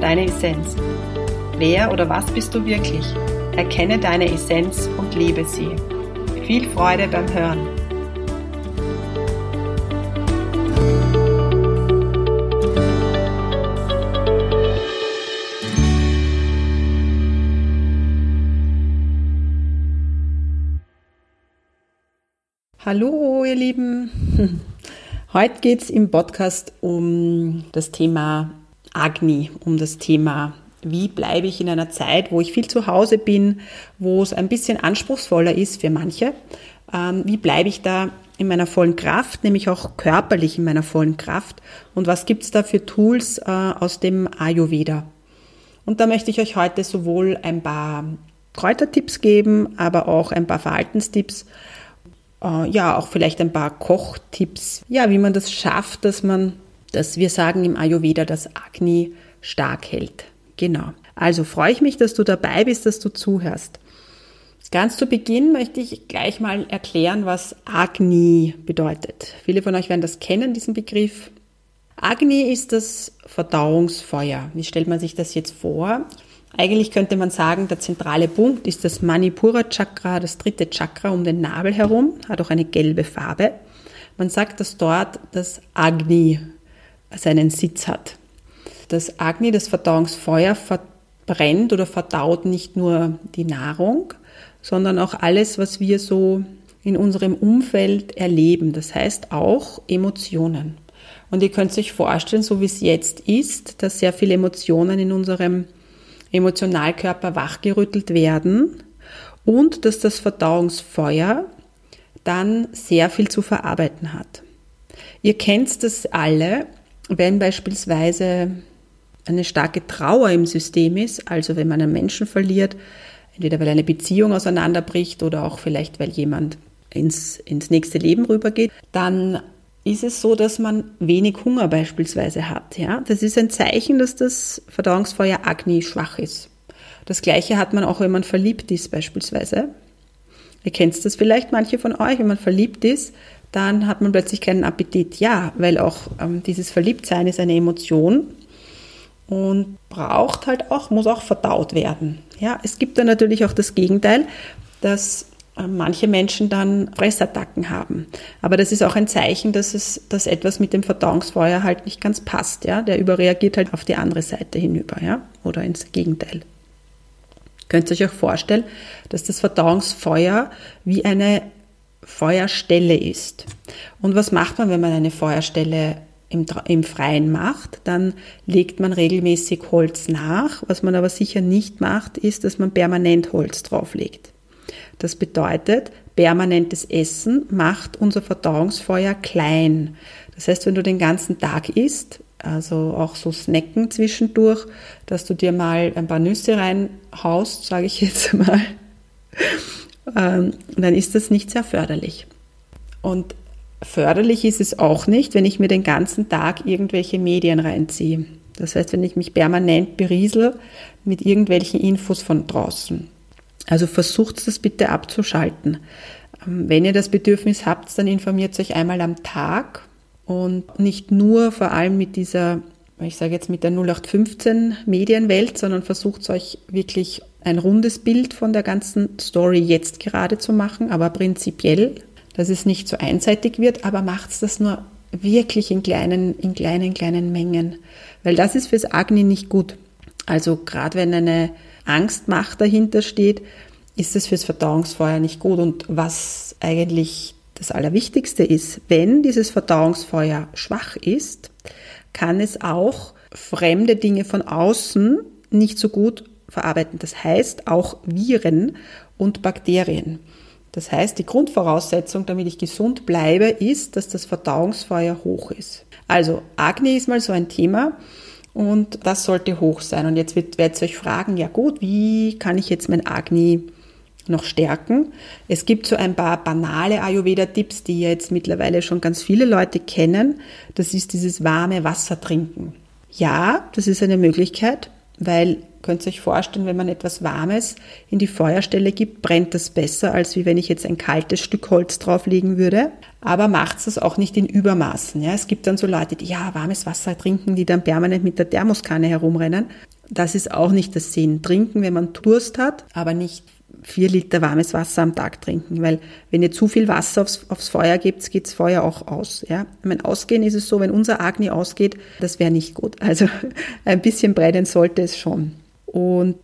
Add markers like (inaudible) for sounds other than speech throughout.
deine Essenz. Wer oder was bist du wirklich? Erkenne deine Essenz und lebe sie. Viel Freude beim Hören. Hallo, ihr Lieben. (laughs) Heute geht es im Podcast um das Thema Agni um das Thema, wie bleibe ich in einer Zeit, wo ich viel zu Hause bin, wo es ein bisschen anspruchsvoller ist für manche. Ähm, wie bleibe ich da in meiner vollen Kraft, nämlich auch körperlich in meiner vollen Kraft? Und was gibt es da für Tools äh, aus dem Ayurveda? Und da möchte ich euch heute sowohl ein paar Kräutertipps geben, aber auch ein paar Verhaltenstipps, äh, ja, auch vielleicht ein paar Kochtipps, ja, wie man das schafft, dass man dass wir sagen im Ayurveda, dass Agni stark hält. Genau. Also freue ich mich, dass du dabei bist, dass du zuhörst. Ganz zu Beginn möchte ich gleich mal erklären, was Agni bedeutet. Viele von euch werden das kennen, diesen Begriff. Agni ist das Verdauungsfeuer. Wie stellt man sich das jetzt vor? Eigentlich könnte man sagen, der zentrale Punkt ist das Manipura Chakra, das dritte Chakra um den Nabel herum, hat auch eine gelbe Farbe. Man sagt, dass dort das Agni seinen Sitz hat. Das Agni, das Verdauungsfeuer, verbrennt oder verdaut nicht nur die Nahrung, sondern auch alles, was wir so in unserem Umfeld erleben. Das heißt auch Emotionen. Und ihr könnt euch vorstellen, so wie es jetzt ist, dass sehr viele Emotionen in unserem Emotionalkörper wachgerüttelt werden und dass das Verdauungsfeuer dann sehr viel zu verarbeiten hat. Ihr kennt das alle, wenn beispielsweise eine starke Trauer im System ist, also wenn man einen Menschen verliert, entweder weil eine Beziehung auseinanderbricht oder auch vielleicht weil jemand ins, ins nächste Leben rübergeht, dann ist es so, dass man wenig Hunger beispielsweise hat. Ja? Das ist ein Zeichen, dass das Verdauungsfeuer Agni schwach ist. Das gleiche hat man auch, wenn man verliebt ist beispielsweise. Ihr kennt das vielleicht, manche von euch, wenn man verliebt ist, dann hat man plötzlich keinen Appetit. Ja, weil auch ähm, dieses Verliebtsein ist eine Emotion und braucht halt auch, muss auch verdaut werden. Ja, es gibt dann natürlich auch das Gegenteil, dass äh, manche Menschen dann Fressattacken haben. Aber das ist auch ein Zeichen, dass es, dass etwas mit dem Verdauungsfeuer halt nicht ganz passt. Ja, der überreagiert halt auf die andere Seite hinüber, ja, oder ins Gegenteil. Könnt ihr euch auch vorstellen, dass das Verdauungsfeuer wie eine Feuerstelle ist. Und was macht man, wenn man eine Feuerstelle im, im Freien macht? Dann legt man regelmäßig Holz nach. Was man aber sicher nicht macht, ist, dass man permanent Holz drauflegt. Das bedeutet, permanentes Essen macht unser Verdauungsfeuer klein. Das heißt, wenn du den ganzen Tag isst, also auch so Snacken zwischendurch, dass du dir mal ein paar Nüsse reinhaust, sage ich jetzt mal, ähm, dann ist das nicht sehr förderlich. Und förderlich ist es auch nicht, wenn ich mir den ganzen Tag irgendwelche Medien reinziehe. Das heißt, wenn ich mich permanent beriesel mit irgendwelchen Infos von draußen. Also versucht das bitte abzuschalten. Ähm, wenn ihr das Bedürfnis habt, dann informiert euch einmal am Tag und nicht nur vor allem mit dieser, ich sage jetzt mit der 0815 Medienwelt, sondern versucht euch wirklich ein rundes Bild von der ganzen Story jetzt gerade zu machen, aber prinzipiell, dass es nicht so einseitig wird, aber macht es das nur wirklich in kleinen, in kleinen, kleinen Mengen. Weil das ist fürs Agni nicht gut. Also gerade wenn eine Angstmacht dahinter steht, ist es fürs Verdauungsfeuer nicht gut. Und was eigentlich das Allerwichtigste ist, wenn dieses Verdauungsfeuer schwach ist, kann es auch fremde Dinge von außen nicht so gut verarbeiten. Das heißt auch Viren und Bakterien. Das heißt, die Grundvoraussetzung, damit ich gesund bleibe, ist, dass das Verdauungsfeuer hoch ist. Also Agni ist mal so ein Thema und das sollte hoch sein. Und jetzt werdet ihr euch fragen, ja gut, wie kann ich jetzt mein Agni noch stärken? Es gibt so ein paar banale Ayurveda-Tipps, die jetzt mittlerweile schon ganz viele Leute kennen. Das ist dieses warme Wasser trinken. Ja, das ist eine Möglichkeit, weil könnt ihr euch vorstellen, wenn man etwas Warmes in die Feuerstelle gibt, brennt das besser, als wie wenn ich jetzt ein kaltes Stück Holz drauflegen würde. Aber macht es auch nicht in Übermaßen. Ja, es gibt dann so Leute, die ja warmes Wasser trinken, die dann permanent mit der Thermoskanne herumrennen. Das ist auch nicht das Sinn. Trinken, wenn man Durst hat, aber nicht vier Liter warmes Wasser am Tag trinken, weil wenn ihr zu viel Wasser aufs, aufs Feuer gebt, geht das Feuer auch aus. Ja? Ich meine, ausgehen ist es so, wenn unser Agni ausgeht, das wäre nicht gut. Also (laughs) ein bisschen brennen sollte es schon. Und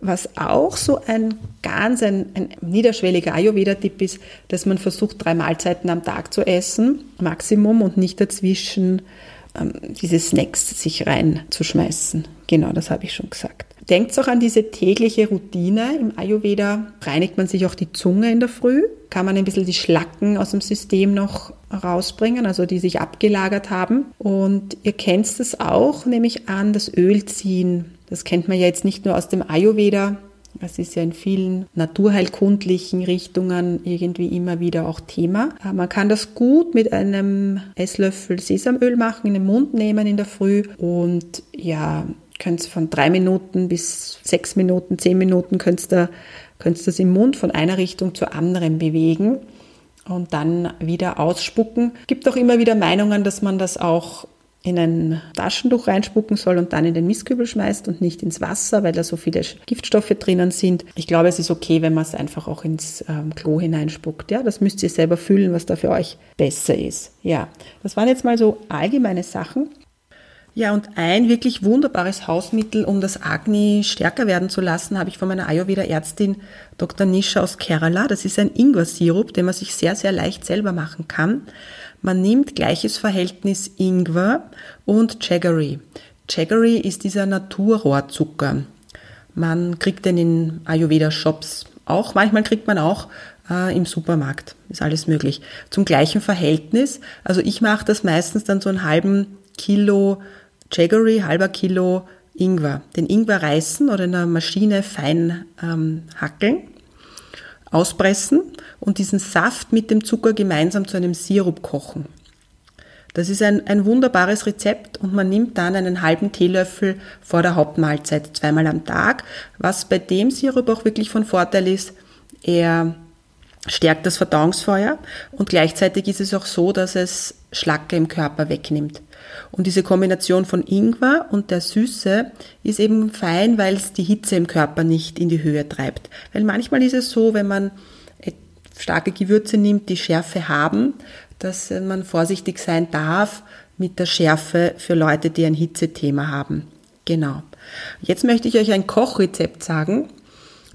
was auch so ein ganz ein, ein niederschwelliger Ayurveda-Tipp ist, dass man versucht, drei Mahlzeiten am Tag zu essen, Maximum, und nicht dazwischen ähm, diese Snacks sich reinzuschmeißen. Genau, das habe ich schon gesagt. Denkt auch an diese tägliche Routine. Im Ayurveda reinigt man sich auch die Zunge in der Früh. Kann man ein bisschen die Schlacken aus dem System noch rausbringen, also die sich abgelagert haben. Und ihr kennt es auch, nämlich an das Ölziehen das kennt man ja jetzt nicht nur aus dem Ayurveda, das ist ja in vielen naturheilkundlichen Richtungen irgendwie immer wieder auch Thema. Man kann das gut mit einem Esslöffel Sesamöl machen, in den Mund nehmen in der Früh und ja, könnt von drei Minuten bis sechs Minuten, zehn Minuten könnt ihr, das im Mund von einer Richtung zur anderen bewegen und dann wieder ausspucken. Gibt auch immer wieder Meinungen, dass man das auch in ein Taschentuch reinspucken soll und dann in den Mistkübel schmeißt und nicht ins Wasser, weil da so viele Giftstoffe drinnen sind. Ich glaube, es ist okay, wenn man es einfach auch ins ähm, Klo hineinspuckt. Ja, das müsst ihr selber fühlen, was da für euch besser ist. Ja, das waren jetzt mal so allgemeine Sachen. Ja, und ein wirklich wunderbares Hausmittel, um das Agni stärker werden zu lassen, habe ich von meiner Ayurveda-Ärztin Dr. Nisha aus Kerala. Das ist ein Ingwer-Sirup, den man sich sehr, sehr leicht selber machen kann. Man nimmt gleiches Verhältnis Ingwer und Jaggery. Jaggery ist dieser Naturrohrzucker. Man kriegt den in Ayurveda-Shops auch. Manchmal kriegt man auch äh, im Supermarkt. Ist alles möglich. Zum gleichen Verhältnis. Also ich mache das meistens dann so einen halben Kilo Jaggery, halber Kilo Ingwer. Den Ingwer reißen oder in einer Maschine fein ähm, hackeln auspressen und diesen Saft mit dem Zucker gemeinsam zu einem Sirup kochen. Das ist ein, ein wunderbares Rezept und man nimmt dann einen halben Teelöffel vor der Hauptmahlzeit zweimal am Tag. Was bei dem Sirup auch wirklich von Vorteil ist, er stärkt das Verdauungsfeuer und gleichzeitig ist es auch so, dass es Schlacke im Körper wegnimmt. Und diese Kombination von Ingwer und der Süße ist eben fein, weil es die Hitze im Körper nicht in die Höhe treibt. Weil manchmal ist es so, wenn man starke Gewürze nimmt, die Schärfe haben, dass man vorsichtig sein darf mit der Schärfe für Leute, die ein Hitzethema haben. Genau. Jetzt möchte ich euch ein Kochrezept sagen,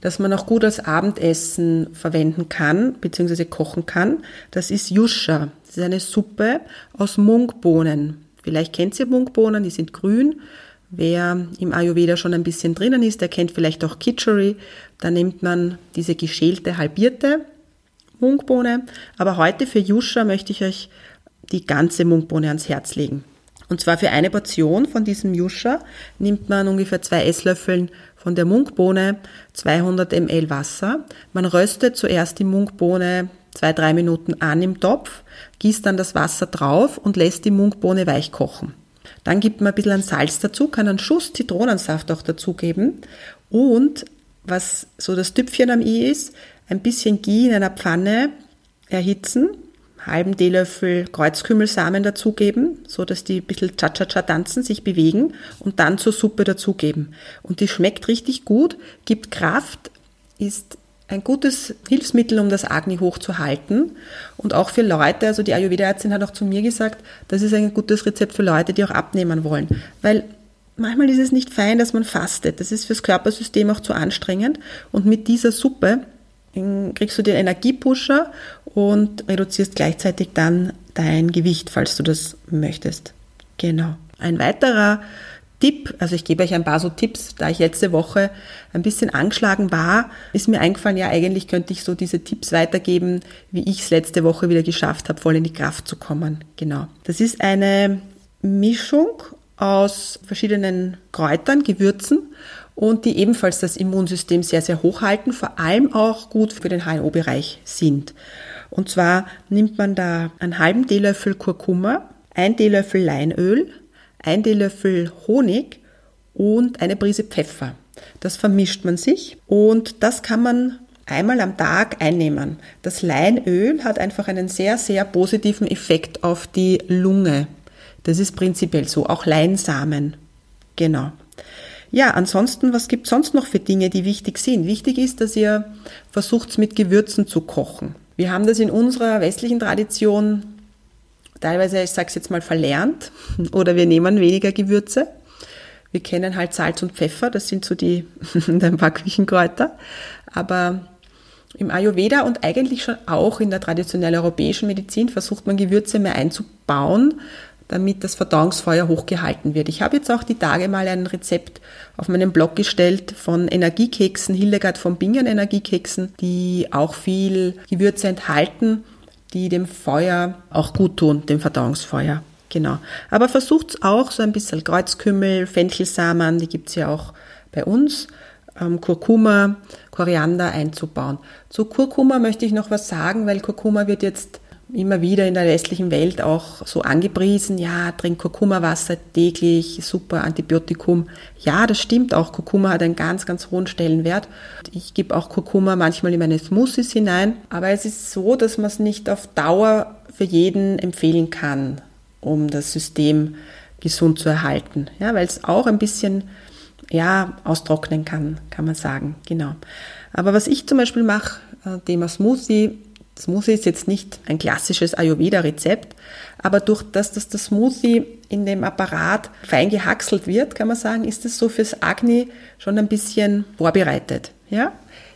das man auch gut als Abendessen verwenden kann, beziehungsweise kochen kann. Das ist Yusha. Das ist eine Suppe aus Mungbohnen. Vielleicht kennt ihr Mungbohnen, die sind grün. Wer im Ayurveda schon ein bisschen drinnen ist, der kennt vielleicht auch Kitchery. Da nimmt man diese geschälte, halbierte Mungbohne. Aber heute für Yusha möchte ich euch die ganze Mungbohne ans Herz legen. Und zwar für eine Portion von diesem Yusha nimmt man ungefähr zwei Esslöffeln von der Mungbohne, 200 ml Wasser. Man röstet zuerst die Mungbohne zwei, drei Minuten an im Topf, gießt dann das Wasser drauf und lässt die Mungbohne weich kochen. Dann gibt man ein bisschen Salz dazu, kann einen Schuss Zitronensaft auch dazugeben und was so das Tüpfchen am i ist, ein bisschen Ghee in einer Pfanne erhitzen, halben Teelöffel Kreuzkümmelsamen dazugeben, so dass die ein bisschen cha-cha-cha tanzen, sich bewegen und dann zur Suppe dazugeben. Und die schmeckt richtig gut, gibt Kraft, ist ein gutes Hilfsmittel, um das Agni hochzuhalten. Und auch für Leute, also die Ayurveda-Ärztin hat auch zu mir gesagt, das ist ein gutes Rezept für Leute, die auch abnehmen wollen. Weil manchmal ist es nicht fein, dass man fastet. Das ist fürs Körpersystem auch zu anstrengend. Und mit dieser Suppe kriegst du den Energiepusher und reduzierst gleichzeitig dann dein Gewicht, falls du das möchtest. Genau. Ein weiterer Tipp, also ich gebe euch ein paar so Tipps, da ich letzte Woche ein bisschen angeschlagen war, ist mir eingefallen, ja eigentlich könnte ich so diese Tipps weitergeben, wie ich es letzte Woche wieder geschafft habe, voll in die Kraft zu kommen. Genau. Das ist eine Mischung aus verschiedenen Kräutern, Gewürzen und die ebenfalls das Immunsystem sehr, sehr hochhalten, vor allem auch gut für den HNO-Bereich sind. Und zwar nimmt man da einen halben Teelöffel Kurkuma, ein Teelöffel Leinöl, ein Teelöffel Honig und eine Prise Pfeffer. Das vermischt man sich und das kann man einmal am Tag einnehmen. Das Leinöl hat einfach einen sehr, sehr positiven Effekt auf die Lunge. Das ist prinzipiell so. Auch Leinsamen. Genau. Ja, ansonsten, was gibt es sonst noch für Dinge, die wichtig sind? Wichtig ist, dass ihr versucht, mit Gewürzen zu kochen. Wir haben das in unserer westlichen Tradition teilweise, ich sage es jetzt mal, verlernt (laughs) oder wir nehmen weniger Gewürze. Wir kennen halt Salz und Pfeffer, das sind so die (laughs) ein paar Küchenkräuter. Aber im Ayurveda und eigentlich schon auch in der traditionellen europäischen Medizin versucht man Gewürze mehr einzubauen, damit das Verdauungsfeuer hochgehalten wird. Ich habe jetzt auch die Tage mal ein Rezept auf meinem Blog gestellt von Energiekeksen, Hildegard von Bingen Energiekeksen, die auch viel Gewürze enthalten, die dem Feuer auch gut tun, dem Verdauungsfeuer. Genau. Aber versucht auch so ein bisschen Kreuzkümmel, Fenchelsamen, die gibt's ja auch bei uns, ähm, Kurkuma, Koriander einzubauen. Zu Kurkuma möchte ich noch was sagen, weil Kurkuma wird jetzt immer wieder in der westlichen Welt auch so angepriesen, ja, trink Kurkuma-Wasser täglich, super Antibiotikum. Ja, das stimmt auch, Kurkuma hat einen ganz, ganz hohen Stellenwert. Ich gebe auch Kurkuma manchmal in meine Smoothies hinein, aber es ist so, dass man es nicht auf Dauer für jeden empfehlen kann, um das System gesund zu erhalten. Ja, weil es auch ein bisschen ja, austrocknen kann, kann man sagen. Genau. Aber was ich zum Beispiel mache, äh, Thema Smoothie, Smoothie ist jetzt nicht ein klassisches Ayurveda-Rezept, aber durch das, dass das Smoothie in dem Apparat fein gehackselt wird, kann man sagen, ist es so fürs Agni schon ein bisschen vorbereitet. Ja?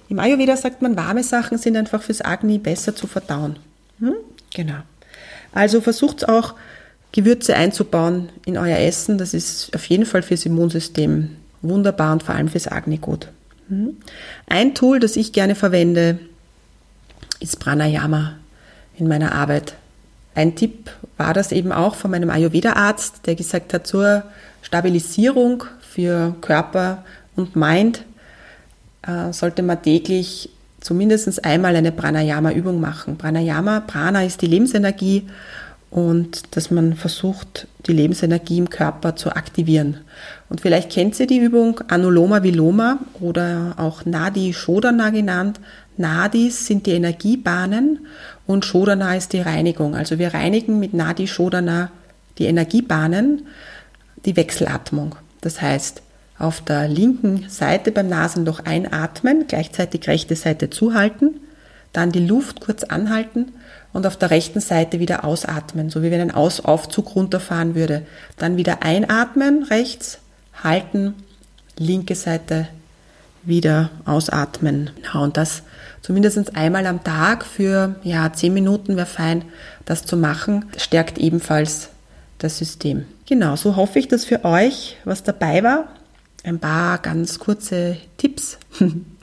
Im Ayurveda sagt man, warme Sachen sind einfach fürs Agni besser zu verdauen. Hm? Genau. Also versucht auch Gewürze einzubauen in euer Essen. Das ist auf jeden Fall fürs Immunsystem wunderbar und vor allem fürs Agni gut. Hm? Ein Tool, das ich gerne verwende, ist Pranayama in meiner Arbeit. Ein Tipp war das eben auch von meinem Ayurveda-Arzt, der gesagt hat, zur Stabilisierung für Körper und Mind äh, sollte man täglich zumindest einmal eine Pranayama-Übung machen. Pranayama, Prana ist die Lebensenergie und dass man versucht, die Lebensenergie im Körper zu aktivieren. Und vielleicht kennt ihr die Übung Anuloma Viloma oder auch Nadi Shodana genannt. Nadis sind die Energiebahnen und Shodana ist die Reinigung. Also wir reinigen mit Nadi Shodana die Energiebahnen, die Wechselatmung. Das heißt, auf der linken Seite beim Nasenloch einatmen, gleichzeitig rechte Seite zuhalten, dann die Luft kurz anhalten und auf der rechten Seite wieder ausatmen, so wie wenn ein Aus Aufzug runterfahren würde. Dann wieder einatmen, rechts, halten, linke Seite wieder ausatmen. Ja, und das zumindest einmal am Tag für ja, zehn Minuten wäre fein, das zu machen. Stärkt ebenfalls das System. Genau, so hoffe ich, dass für euch was dabei war. Ein paar ganz kurze Tipps. (laughs)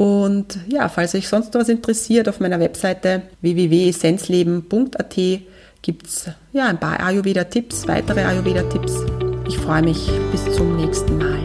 Und ja, falls euch sonst was interessiert, auf meiner Webseite www.essenzleben.at gibt es ja, ein paar Ayurveda-Tipps, weitere Ayurveda-Tipps. Ich freue mich. Bis zum nächsten Mal.